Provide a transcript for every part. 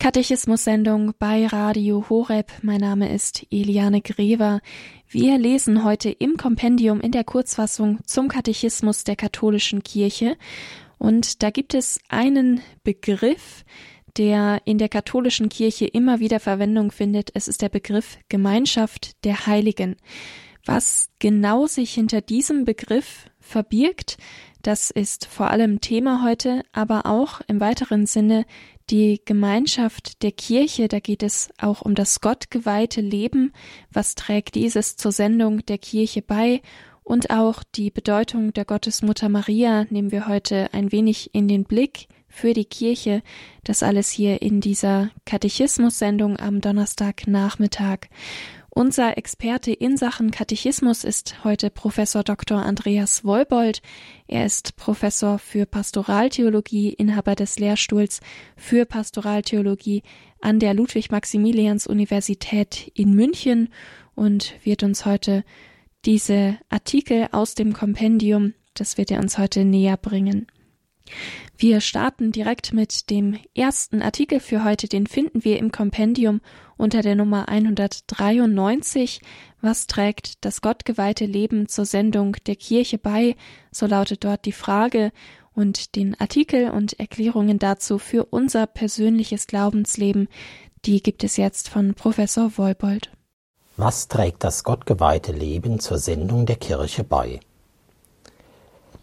Katechismus-Sendung bei Radio Horeb. Mein Name ist Eliane Grever. Wir lesen heute im Kompendium in der Kurzfassung zum Katechismus der katholischen Kirche. Und da gibt es einen Begriff, der in der katholischen Kirche immer wieder Verwendung findet. Es ist der Begriff Gemeinschaft der Heiligen. Was genau sich hinter diesem Begriff verbirgt, das ist vor allem Thema heute, aber auch im weiteren Sinne die Gemeinschaft der Kirche, da geht es auch um das gottgeweihte Leben, was trägt dieses zur Sendung der Kirche bei und auch die Bedeutung der Gottesmutter Maria nehmen wir heute ein wenig in den Blick für die Kirche. Das alles hier in dieser Katechismus-Sendung am Donnerstagnachmittag. Unser Experte in Sachen Katechismus ist heute Professor Dr. Andreas Wolbold. Er ist Professor für Pastoraltheologie, Inhaber des Lehrstuhls für Pastoraltheologie an der Ludwig-Maximilians-Universität in München und wird uns heute diese Artikel aus dem Kompendium, das wird er uns heute näher bringen. Wir starten direkt mit dem ersten Artikel für heute. Den finden wir im Kompendium unter der Nummer 193. Was trägt das gottgeweihte Leben zur Sendung der Kirche bei? So lautet dort die Frage und den Artikel und Erklärungen dazu für unser persönliches Glaubensleben. Die gibt es jetzt von Professor Wolbold. Was trägt das gottgeweihte Leben zur Sendung der Kirche bei?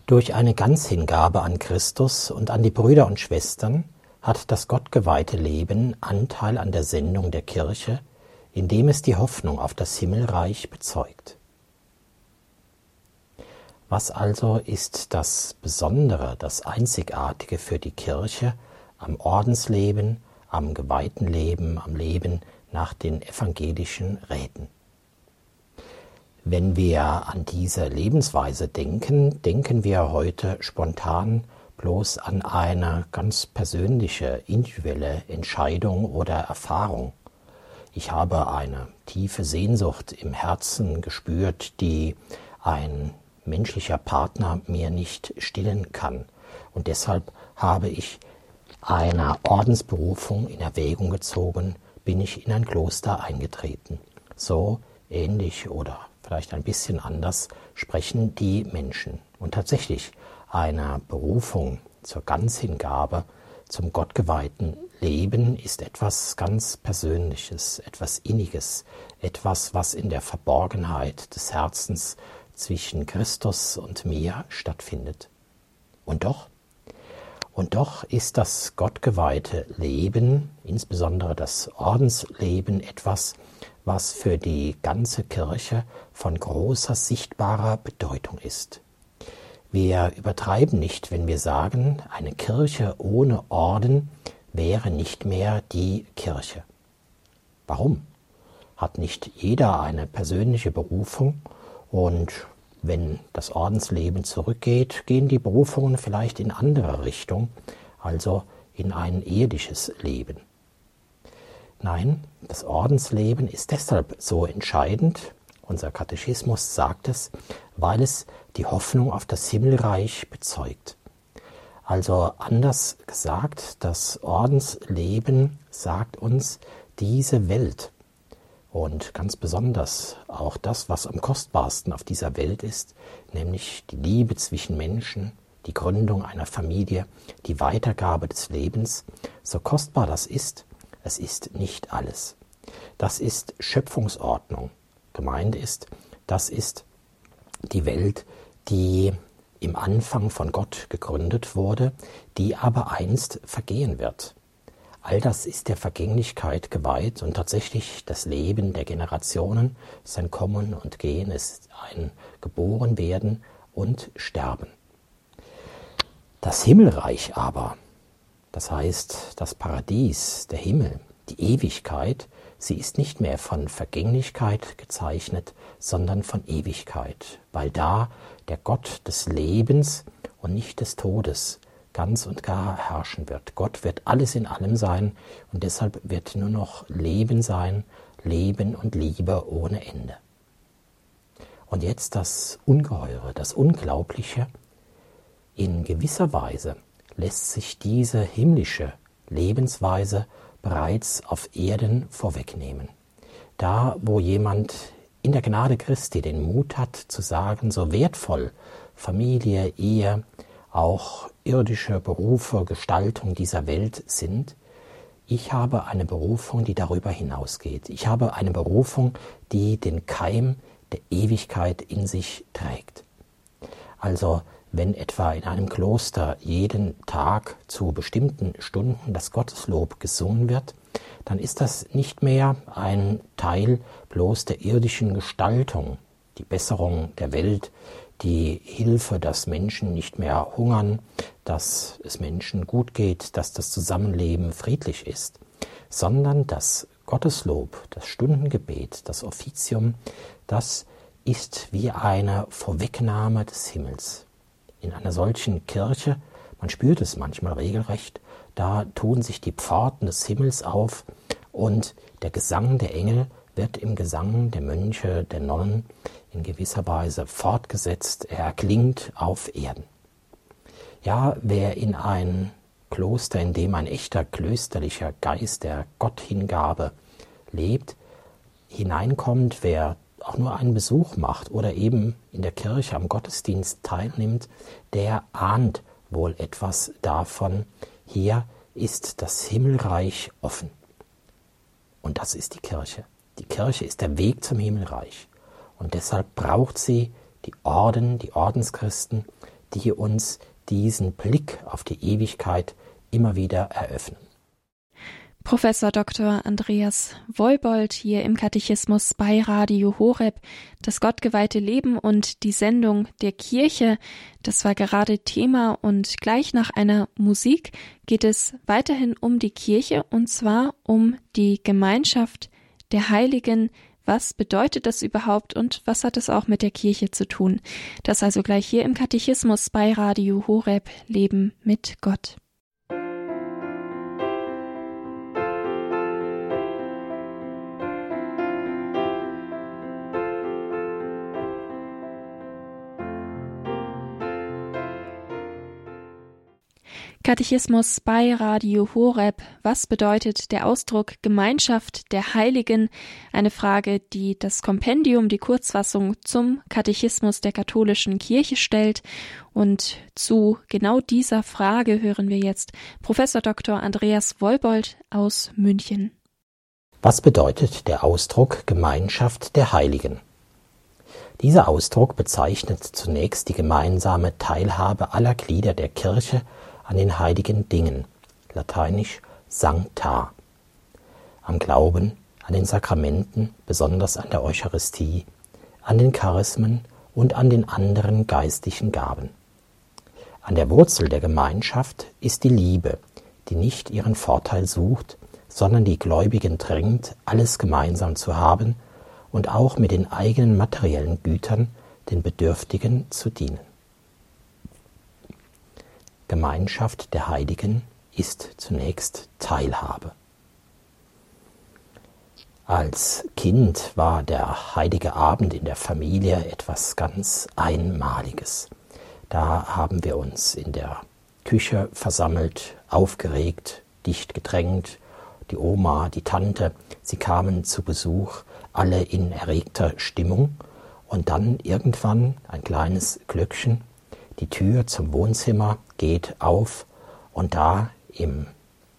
Durch eine Ganzhingabe an Christus und an die Brüder und Schwestern hat das gottgeweihte Leben Anteil an der Sendung der Kirche, indem es die Hoffnung auf das Himmelreich bezeugt. Was also ist das Besondere, das Einzigartige für die Kirche am Ordensleben, am geweihten Leben, am Leben nach den evangelischen Räten? Wenn wir an diese Lebensweise denken, denken wir heute spontan bloß an eine ganz persönliche, individuelle Entscheidung oder Erfahrung. Ich habe eine tiefe Sehnsucht im Herzen gespürt, die ein menschlicher Partner mir nicht stillen kann. Und deshalb habe ich einer Ordensberufung in Erwägung gezogen, bin ich in ein Kloster eingetreten. So ähnlich oder vielleicht ein bisschen anders sprechen die Menschen. Und tatsächlich eine Berufung zur Ganzhingabe, zum gottgeweihten Leben ist etwas ganz Persönliches, etwas Inniges, etwas, was in der Verborgenheit des Herzens zwischen Christus und mir stattfindet. Und doch, und doch ist das gottgeweihte Leben, insbesondere das Ordensleben, etwas, was für die ganze Kirche von großer sichtbarer Bedeutung ist. Wir übertreiben nicht, wenn wir sagen, eine Kirche ohne Orden wäre nicht mehr die Kirche. Warum? Hat nicht jeder eine persönliche Berufung und wenn das Ordensleben zurückgeht, gehen die Berufungen vielleicht in andere Richtung, also in ein irdisches Leben. Nein, das Ordensleben ist deshalb so entscheidend, unser Katechismus sagt es, weil es die Hoffnung auf das Himmelreich bezeugt. Also anders gesagt, das Ordensleben sagt uns, diese Welt und ganz besonders auch das, was am kostbarsten auf dieser Welt ist, nämlich die Liebe zwischen Menschen, die Gründung einer Familie, die Weitergabe des Lebens, so kostbar das ist, es ist nicht alles. Das ist Schöpfungsordnung. Gemeint ist, das ist die Welt, die im Anfang von Gott gegründet wurde, die aber einst vergehen wird. All das ist der Vergänglichkeit geweiht und tatsächlich das Leben der Generationen, sein Kommen und Gehen ist ein Geborenwerden und Sterben. Das Himmelreich aber, das heißt, das Paradies, der Himmel, die Ewigkeit, sie ist nicht mehr von Vergänglichkeit gezeichnet, sondern von Ewigkeit, weil da der Gott des Lebens und nicht des Todes ganz und gar herrschen wird. Gott wird alles in allem sein und deshalb wird nur noch Leben sein, Leben und Liebe ohne Ende. Und jetzt das Ungeheure, das Unglaubliche. In gewisser Weise lässt sich diese himmlische Lebensweise bereits auf Erden vorwegnehmen. Da, wo jemand in der Gnade Christi den Mut hat zu sagen, so wertvoll Familie, Ehe, auch irdische Berufe, Gestaltung dieser Welt sind, ich habe eine Berufung, die darüber hinausgeht. Ich habe eine Berufung, die den Keim der Ewigkeit in sich trägt. Also wenn etwa in einem Kloster jeden Tag zu bestimmten Stunden das Gotteslob gesungen wird, dann ist das nicht mehr ein Teil bloß der irdischen Gestaltung, die Besserung der Welt, die Hilfe, dass Menschen nicht mehr hungern, dass es Menschen gut geht, dass das Zusammenleben friedlich ist, sondern das Gotteslob, das Stundengebet, das Offizium, das ist wie eine Vorwegnahme des Himmels. In einer solchen Kirche, man spürt es manchmal regelrecht, da tun sich die Pforten des Himmels auf und der Gesang der Engel wird im Gesang der Mönche, der Nonnen in gewisser Weise fortgesetzt, er klingt auf Erden. Ja, wer in ein Kloster, in dem ein echter klösterlicher Geist der Gotthingabe lebt, hineinkommt, wer auch nur einen Besuch macht oder eben in der Kirche am Gottesdienst teilnimmt, der ahnt wohl etwas davon, hier ist das Himmelreich offen. Und das ist die Kirche. Die Kirche ist der Weg zum Himmelreich. Und deshalb braucht sie die Orden, die Ordenschristen, die uns diesen Blick auf die Ewigkeit immer wieder eröffnen. Professor Dr. Andreas Woibold hier im Katechismus bei Radio Horeb. Das gottgeweihte Leben und die Sendung der Kirche, das war gerade Thema und gleich nach einer Musik geht es weiterhin um die Kirche und zwar um die Gemeinschaft der Heiligen, was bedeutet das überhaupt und was hat es auch mit der Kirche zu tun? Das also gleich hier im Katechismus bei Radio Horeb Leben mit Gott. Katechismus bei Radio Horeb. Was bedeutet der Ausdruck Gemeinschaft der Heiligen? Eine Frage, die das Kompendium, die Kurzfassung zum Katechismus der katholischen Kirche stellt. Und zu genau dieser Frage hören wir jetzt Professor Dr. Andreas Wolbold aus München. Was bedeutet der Ausdruck Gemeinschaft der Heiligen? Dieser Ausdruck bezeichnet zunächst die gemeinsame Teilhabe aller Glieder der Kirche an den heiligen Dingen, lateinisch Sancta, am Glauben, an den Sakramenten, besonders an der Eucharistie, an den Charismen und an den anderen geistlichen Gaben. An der Wurzel der Gemeinschaft ist die Liebe, die nicht ihren Vorteil sucht, sondern die Gläubigen drängt, alles gemeinsam zu haben und auch mit den eigenen materiellen Gütern den Bedürftigen zu dienen. Gemeinschaft der Heiligen ist zunächst Teilhabe. Als Kind war der heilige Abend in der Familie etwas ganz Einmaliges. Da haben wir uns in der Küche versammelt, aufgeregt, dicht gedrängt. Die Oma, die Tante, sie kamen zu Besuch, alle in erregter Stimmung. Und dann irgendwann ein kleines Glöckchen die Tür zum Wohnzimmer geht auf und da im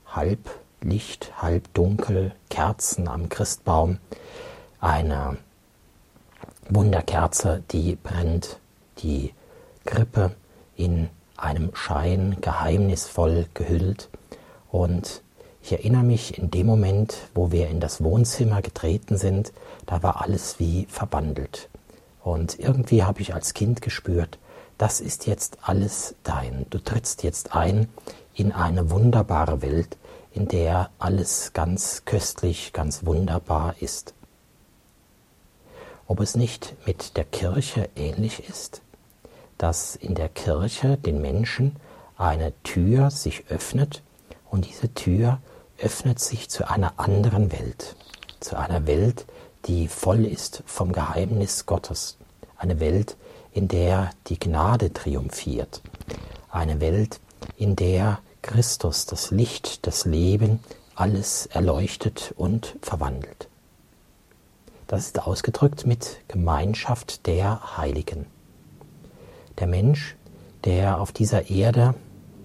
Halblicht, Halbdunkel, Kerzen am Christbaum, eine Wunderkerze, die brennt, die Krippe in einem Schein geheimnisvoll gehüllt. Und ich erinnere mich in dem Moment, wo wir in das Wohnzimmer getreten sind, da war alles wie verbandelt. Und irgendwie habe ich als Kind gespürt, das ist jetzt alles dein. Du trittst jetzt ein in eine wunderbare Welt, in der alles ganz köstlich, ganz wunderbar ist. Ob es nicht mit der Kirche ähnlich ist, dass in der Kirche den Menschen eine Tür sich öffnet und diese Tür öffnet sich zu einer anderen Welt, zu einer Welt, die voll ist vom Geheimnis Gottes, eine Welt, in der die Gnade triumphiert, eine Welt, in der Christus, das Licht, das Leben, alles erleuchtet und verwandelt. Das ist ausgedrückt mit Gemeinschaft der Heiligen. Der Mensch, der auf dieser Erde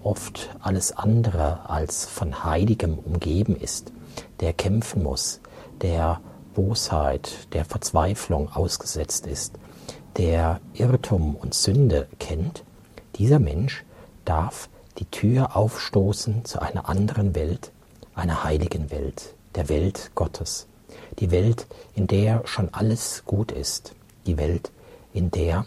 oft alles andere als von Heiligem umgeben ist, der kämpfen muss, der Bosheit, der Verzweiflung ausgesetzt ist, der Irrtum und Sünde kennt, dieser Mensch darf die Tür aufstoßen zu einer anderen Welt, einer heiligen Welt, der Welt Gottes, die Welt, in der schon alles gut ist, die Welt, in der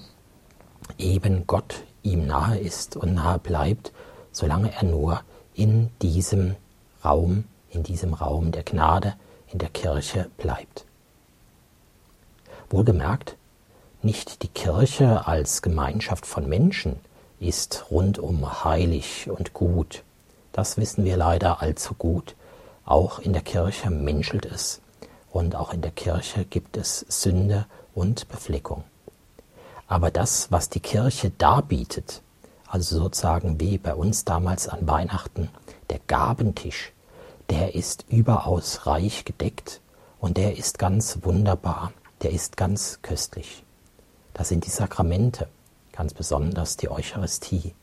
eben Gott ihm nahe ist und nahe bleibt, solange er nur in diesem Raum, in diesem Raum der Gnade, in der Kirche bleibt. Wohlgemerkt, nicht die Kirche als Gemeinschaft von Menschen ist rundum heilig und gut. Das wissen wir leider allzu gut. Auch in der Kirche menschelt es und auch in der Kirche gibt es Sünde und Befleckung. Aber das, was die Kirche darbietet, also sozusagen wie bei uns damals an Weihnachten, der Gabentisch, der ist überaus reich gedeckt und der ist ganz wunderbar, der ist ganz köstlich. Das sind die Sakramente, ganz besonders die Eucharistie.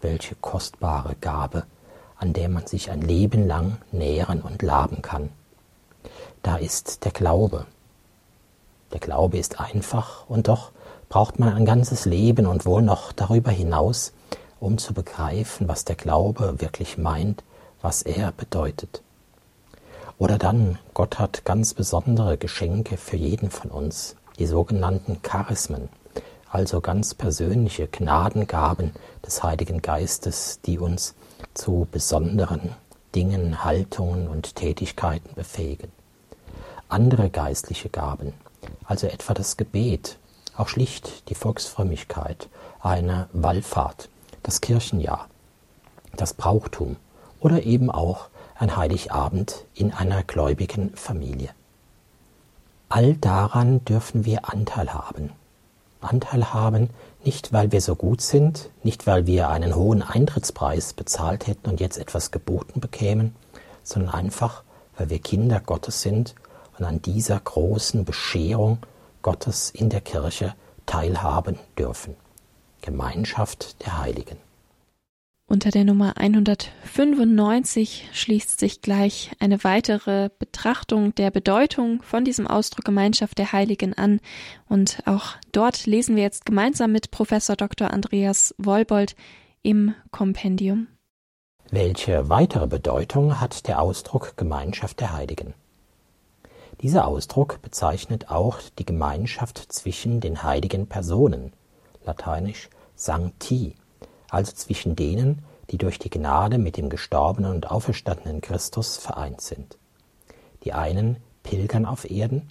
Welche kostbare Gabe, an der man sich ein Leben lang nähren und laben kann. Da ist der Glaube. Der Glaube ist einfach und doch braucht man ein ganzes Leben und wohl noch darüber hinaus, um zu begreifen, was der Glaube wirklich meint, was er bedeutet. Oder dann, Gott hat ganz besondere Geschenke für jeden von uns, die sogenannten Charismen, also ganz persönliche Gnadengaben des Heiligen Geistes, die uns zu besonderen Dingen, Haltungen und Tätigkeiten befähigen. Andere geistliche Gaben, also etwa das Gebet, auch schlicht die Volksfrömmigkeit, eine Wallfahrt, das Kirchenjahr, das Brauchtum oder eben auch ein Heiligabend in einer gläubigen Familie. All daran dürfen wir Anteil haben. Anteil haben, nicht weil wir so gut sind, nicht weil wir einen hohen Eintrittspreis bezahlt hätten und jetzt etwas geboten bekämen, sondern einfach, weil wir Kinder Gottes sind und an dieser großen Bescherung Gottes in der Kirche teilhaben dürfen. Gemeinschaft der Heiligen. Unter der Nummer 195 schließt sich gleich eine weitere Betrachtung der Bedeutung von diesem Ausdruck Gemeinschaft der Heiligen an. Und auch dort lesen wir jetzt gemeinsam mit Professor Dr. Andreas Wolbold im Kompendium. Welche weitere Bedeutung hat der Ausdruck Gemeinschaft der Heiligen? Dieser Ausdruck bezeichnet auch die Gemeinschaft zwischen den heiligen Personen, lateinisch Sancti, also zwischen denen, die durch die Gnade mit dem gestorbenen und auferstandenen Christus vereint sind. Die einen pilgern auf Erden,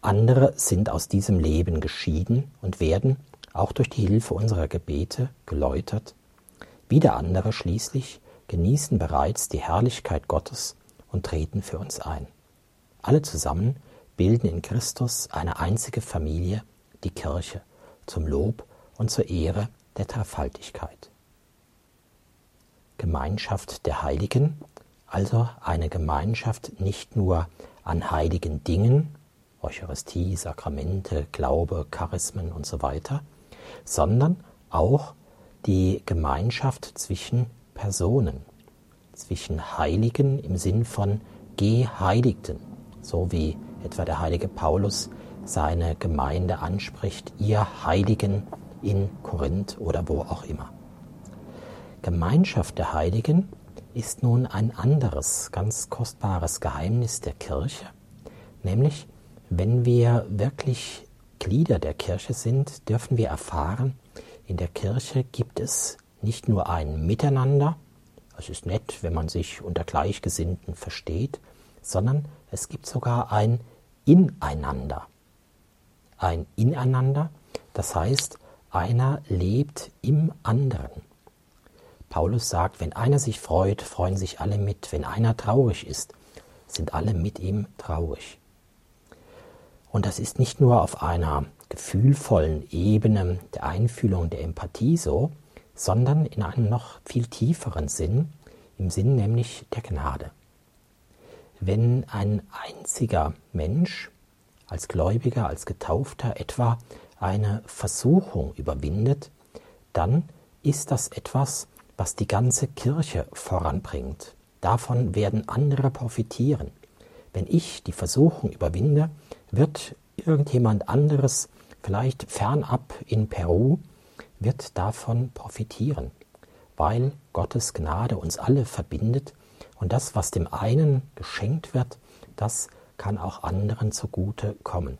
andere sind aus diesem Leben geschieden und werden, auch durch die Hilfe unserer Gebete, geläutert, wieder andere schließlich genießen bereits die Herrlichkeit Gottes und treten für uns ein. Alle zusammen bilden in Christus eine einzige Familie, die Kirche, zum Lob und zur Ehre der Dreifaltigkeit. Gemeinschaft der Heiligen, also eine Gemeinschaft nicht nur an heiligen Dingen, Eucharistie, Sakramente, Glaube, Charismen und so weiter, sondern auch die Gemeinschaft zwischen Personen, zwischen Heiligen im Sinn von Geheiligten, so wie etwa der heilige Paulus seine Gemeinde anspricht, ihr Heiligen in Korinth oder wo auch immer. Gemeinschaft der Heiligen ist nun ein anderes, ganz kostbares Geheimnis der Kirche, nämlich wenn wir wirklich Glieder der Kirche sind, dürfen wir erfahren, in der Kirche gibt es nicht nur ein Miteinander, es ist nett, wenn man sich unter Gleichgesinnten versteht, sondern es gibt sogar ein Ineinander. Ein Ineinander, das heißt, einer lebt im anderen. Paulus sagt, wenn einer sich freut, freuen sich alle mit. Wenn einer traurig ist, sind alle mit ihm traurig. Und das ist nicht nur auf einer gefühlvollen Ebene der Einfühlung der Empathie so, sondern in einem noch viel tieferen Sinn, im Sinn nämlich der Gnade. wenn ein einziger Mensch als Gläubiger, als Getaufter etwa eine Versuchung überwindet, dann ist das etwas, was die ganze Kirche voranbringt. Davon werden andere profitieren. Wenn ich die Versuchung überwinde, wird irgendjemand anderes, vielleicht fernab in Peru, wird davon profitieren, weil Gottes Gnade uns alle verbindet und das, was dem einen geschenkt wird, das kann auch anderen zugute kommen.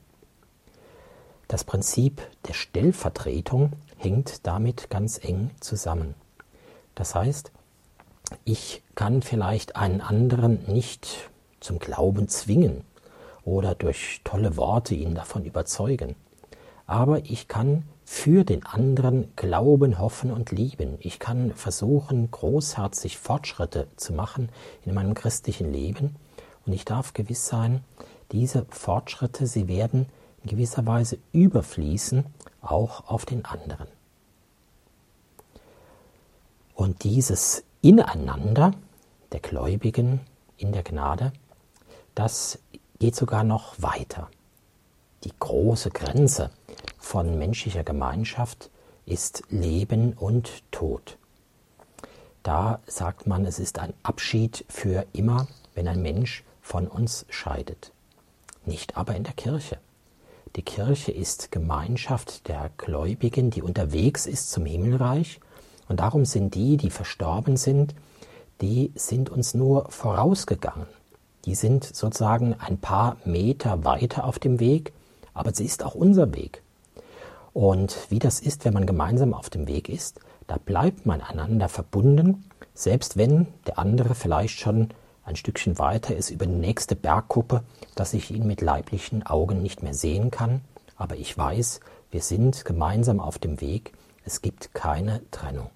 Das Prinzip der Stellvertretung hängt damit ganz eng zusammen. Das heißt, ich kann vielleicht einen anderen nicht zum Glauben zwingen oder durch tolle Worte ihn davon überzeugen, aber ich kann für den anderen glauben, hoffen und lieben. Ich kann versuchen, großherzig Fortschritte zu machen in meinem christlichen Leben und ich darf gewiss sein, diese Fortschritte, sie werden in gewisser Weise überfließen, auch auf den anderen. Und dieses Ineinander der Gläubigen in der Gnade, das geht sogar noch weiter. Die große Grenze von menschlicher Gemeinschaft ist Leben und Tod. Da sagt man, es ist ein Abschied für immer, wenn ein Mensch von uns scheidet. Nicht aber in der Kirche. Die Kirche ist Gemeinschaft der Gläubigen, die unterwegs ist zum Himmelreich. Und darum sind die, die verstorben sind, die sind uns nur vorausgegangen. Die sind sozusagen ein paar Meter weiter auf dem Weg, aber sie ist auch unser Weg. Und wie das ist, wenn man gemeinsam auf dem Weg ist, da bleibt man einander verbunden, selbst wenn der andere vielleicht schon ein Stückchen weiter ist über die nächste Bergkuppe, dass ich ihn mit leiblichen Augen nicht mehr sehen kann. Aber ich weiß, wir sind gemeinsam auf dem Weg. Es gibt keine Trennung.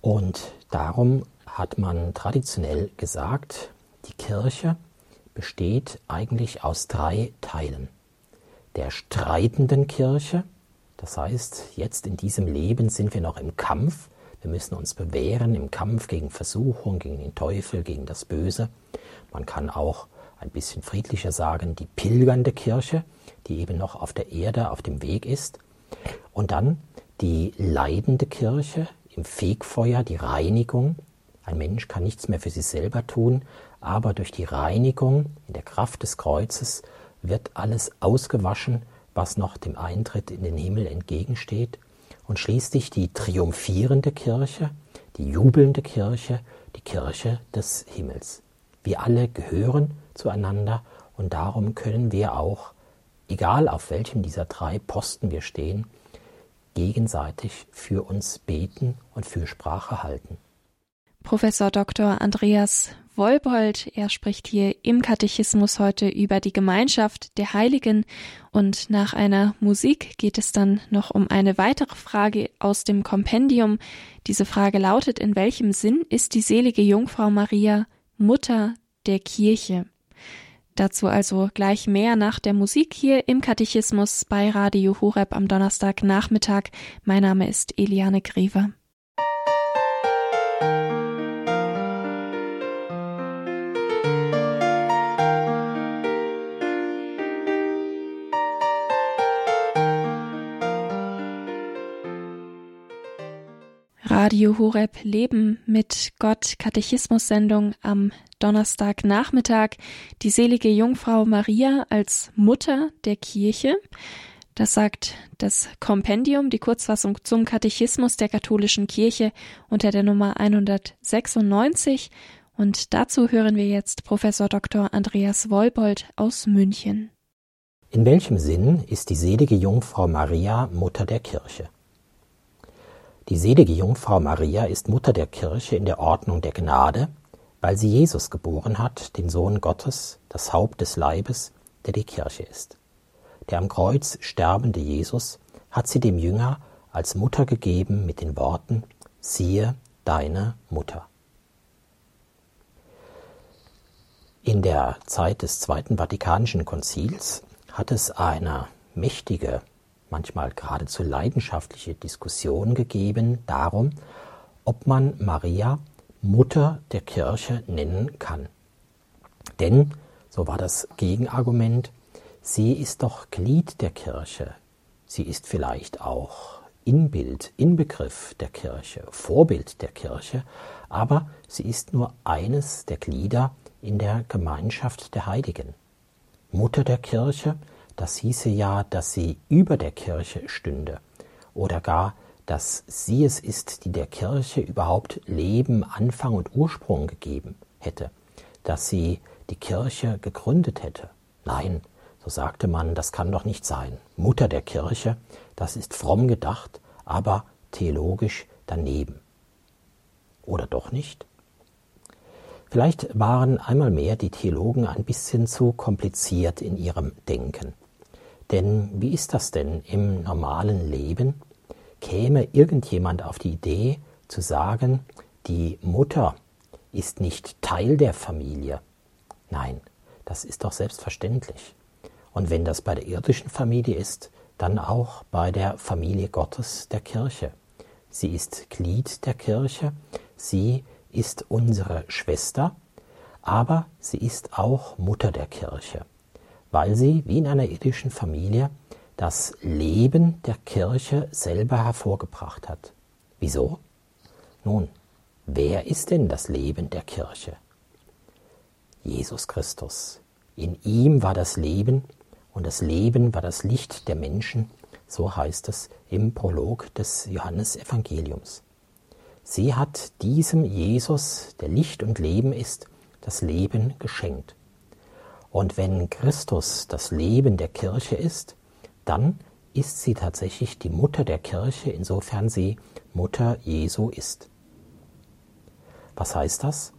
Und darum hat man traditionell gesagt, die Kirche besteht eigentlich aus drei Teilen. Der streitenden Kirche, das heißt, jetzt in diesem Leben sind wir noch im Kampf, wir müssen uns bewähren im Kampf gegen Versuchung, gegen den Teufel, gegen das Böse. Man kann auch ein bisschen friedlicher sagen, die pilgernde Kirche, die eben noch auf der Erde auf dem Weg ist. Und dann die leidende Kirche im Fegfeuer, die Reinigung, ein Mensch kann nichts mehr für sich selber tun, aber durch die Reinigung in der Kraft des Kreuzes wird alles ausgewaschen, was noch dem Eintritt in den Himmel entgegensteht. Und schließlich die triumphierende Kirche, die jubelnde Kirche, die Kirche des Himmels. Wir alle gehören zueinander und darum können wir auch, egal auf welchem dieser drei Posten wir stehen, gegenseitig für uns beten und Fürsprache halten. Professor Dr. Andreas Wolbold, er spricht hier im Katechismus heute über die Gemeinschaft der Heiligen und nach einer Musik geht es dann noch um eine weitere Frage aus dem Kompendium. Diese Frage lautet, in welchem Sinn ist die selige Jungfrau Maria Mutter der Kirche? Dazu also gleich mehr nach der Musik hier im Katechismus bei Radio Horeb am Donnerstagnachmittag. Mein Name ist Eliane Grever. Radio Horeb Leben mit Gott Katechismus-Sendung am Donnerstagnachmittag. Die selige Jungfrau Maria als Mutter der Kirche. Das sagt das Kompendium, die Kurzfassung zum Katechismus der katholischen Kirche unter der Nummer 196. Und dazu hören wir jetzt Professor Dr. Andreas Wolbold aus München. In welchem Sinn ist die selige Jungfrau Maria Mutter der Kirche? Die selige Jungfrau Maria ist Mutter der Kirche in der Ordnung der Gnade, weil sie Jesus geboren hat, den Sohn Gottes, das Haupt des Leibes, der die Kirche ist. Der am Kreuz sterbende Jesus hat sie dem Jünger als Mutter gegeben mit den Worten, siehe deine Mutter. In der Zeit des Zweiten Vatikanischen Konzils hat es eine mächtige manchmal geradezu leidenschaftliche Diskussion gegeben darum, ob man Maria Mutter der Kirche nennen kann. Denn, so war das Gegenargument, sie ist doch Glied der Kirche, sie ist vielleicht auch Inbild, Inbegriff der Kirche, Vorbild der Kirche, aber sie ist nur eines der Glieder in der Gemeinschaft der Heiligen. Mutter der Kirche, das hieße ja, dass sie über der Kirche stünde oder gar, dass sie es ist, die der Kirche überhaupt Leben, Anfang und Ursprung gegeben hätte, dass sie die Kirche gegründet hätte. Nein, so sagte man, das kann doch nicht sein. Mutter der Kirche, das ist fromm gedacht, aber theologisch daneben. Oder doch nicht? Vielleicht waren einmal mehr die Theologen ein bisschen zu kompliziert in ihrem Denken. Denn wie ist das denn im normalen Leben? Käme irgendjemand auf die Idee zu sagen, die Mutter ist nicht Teil der Familie? Nein, das ist doch selbstverständlich. Und wenn das bei der irdischen Familie ist, dann auch bei der Familie Gottes der Kirche. Sie ist Glied der Kirche, sie ist unsere Schwester, aber sie ist auch Mutter der Kirche, weil sie, wie in einer irdischen Familie, das Leben der Kirche selber hervorgebracht hat. Wieso? Nun, wer ist denn das Leben der Kirche? Jesus Christus. In ihm war das Leben und das Leben war das Licht der Menschen, so heißt es im Prolog des Johannesevangeliums. Sie hat diesem Jesus, der Licht und Leben ist, das Leben geschenkt. Und wenn Christus das Leben der Kirche ist, dann ist sie tatsächlich die Mutter der Kirche, insofern sie Mutter Jesu ist. Was heißt das?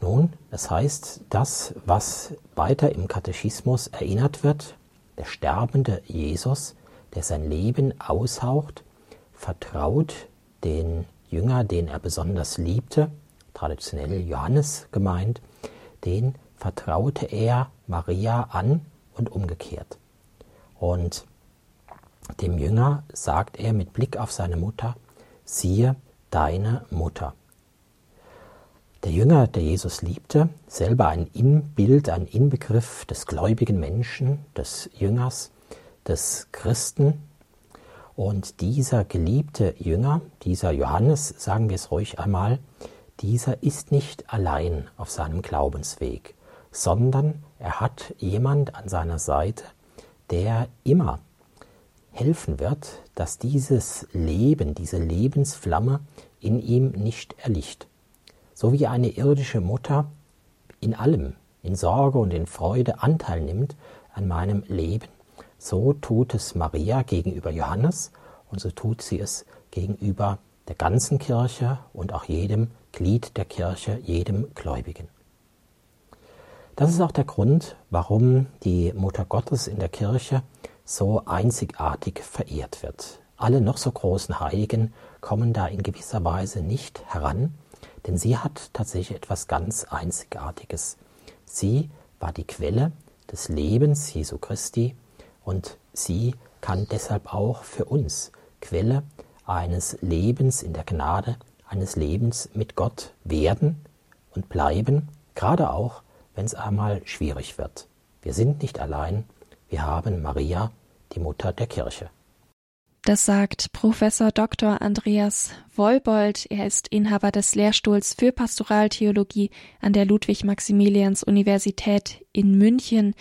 Nun, es heißt, das, was weiter im Katechismus erinnert wird, der sterbende Jesus, der sein Leben aushaucht, vertraut den Jünger, den er besonders liebte, traditionell Johannes gemeint, den vertraute er Maria an und umgekehrt. Und dem Jünger sagt er mit Blick auf seine Mutter, siehe deine Mutter. Der Jünger, der Jesus liebte, selber ein Inbild, ein Inbegriff des gläubigen Menschen, des Jüngers, des Christen. Und dieser geliebte Jünger, dieser Johannes, sagen wir es ruhig einmal, dieser ist nicht allein auf seinem Glaubensweg, sondern er hat jemand an seiner Seite, der immer helfen wird, dass dieses Leben, diese Lebensflamme in ihm nicht erlicht so wie eine irdische Mutter in allem, in Sorge und in Freude Anteil nimmt an meinem Leben, so tut es Maria gegenüber Johannes und so tut sie es gegenüber der ganzen Kirche und auch jedem Glied der Kirche, jedem Gläubigen. Das ist auch der Grund, warum die Mutter Gottes in der Kirche so einzigartig verehrt wird. Alle noch so großen Heiligen kommen da in gewisser Weise nicht heran, denn sie hat tatsächlich etwas ganz Einzigartiges. Sie war die Quelle des Lebens Jesu Christi und sie kann deshalb auch für uns Quelle eines Lebens in der Gnade, eines Lebens mit Gott werden und bleiben, gerade auch, wenn es einmal schwierig wird. Wir sind nicht allein, wir haben Maria, die Mutter der Kirche. Das sagt Professor Dr. Andreas Wolbold. Er ist Inhaber des Lehrstuhls für Pastoraltheologie an der Ludwig-Maximilians-Universität in München.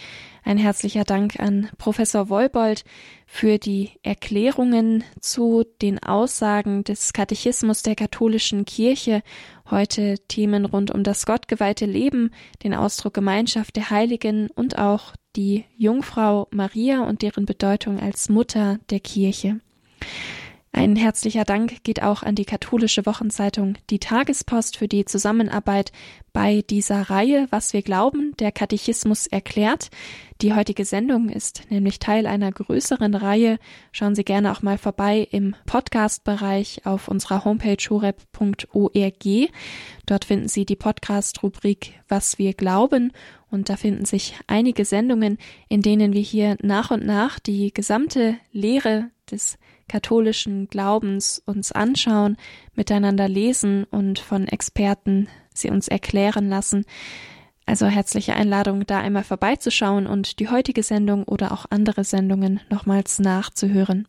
Ein herzlicher Dank an Professor Wolbold für die Erklärungen zu den Aussagen des Katechismus der katholischen Kirche. Heute Themen rund um das gottgeweihte Leben, den Ausdruck Gemeinschaft der Heiligen und auch die Jungfrau Maria und deren Bedeutung als Mutter der Kirche. Ein herzlicher Dank geht auch an die katholische Wochenzeitung Die Tagespost für die Zusammenarbeit bei dieser Reihe Was wir glauben, der Katechismus erklärt. Die heutige Sendung ist nämlich Teil einer größeren Reihe. Schauen Sie gerne auch mal vorbei im Podcast-Bereich auf unserer Homepage horeb.org. Dort finden Sie die Podcast-Rubrik Was wir glauben und da finden sich einige Sendungen, in denen wir hier nach und nach die gesamte Lehre des katholischen Glaubens uns anschauen, miteinander lesen und von Experten sie uns erklären lassen. Also herzliche Einladung, da einmal vorbeizuschauen und die heutige Sendung oder auch andere Sendungen nochmals nachzuhören.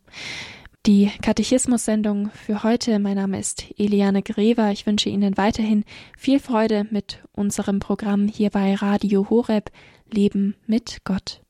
Die Katechismus-Sendung für heute. Mein Name ist Eliane Grever. Ich wünsche Ihnen weiterhin viel Freude mit unserem Programm hier bei Radio Horeb Leben mit Gott.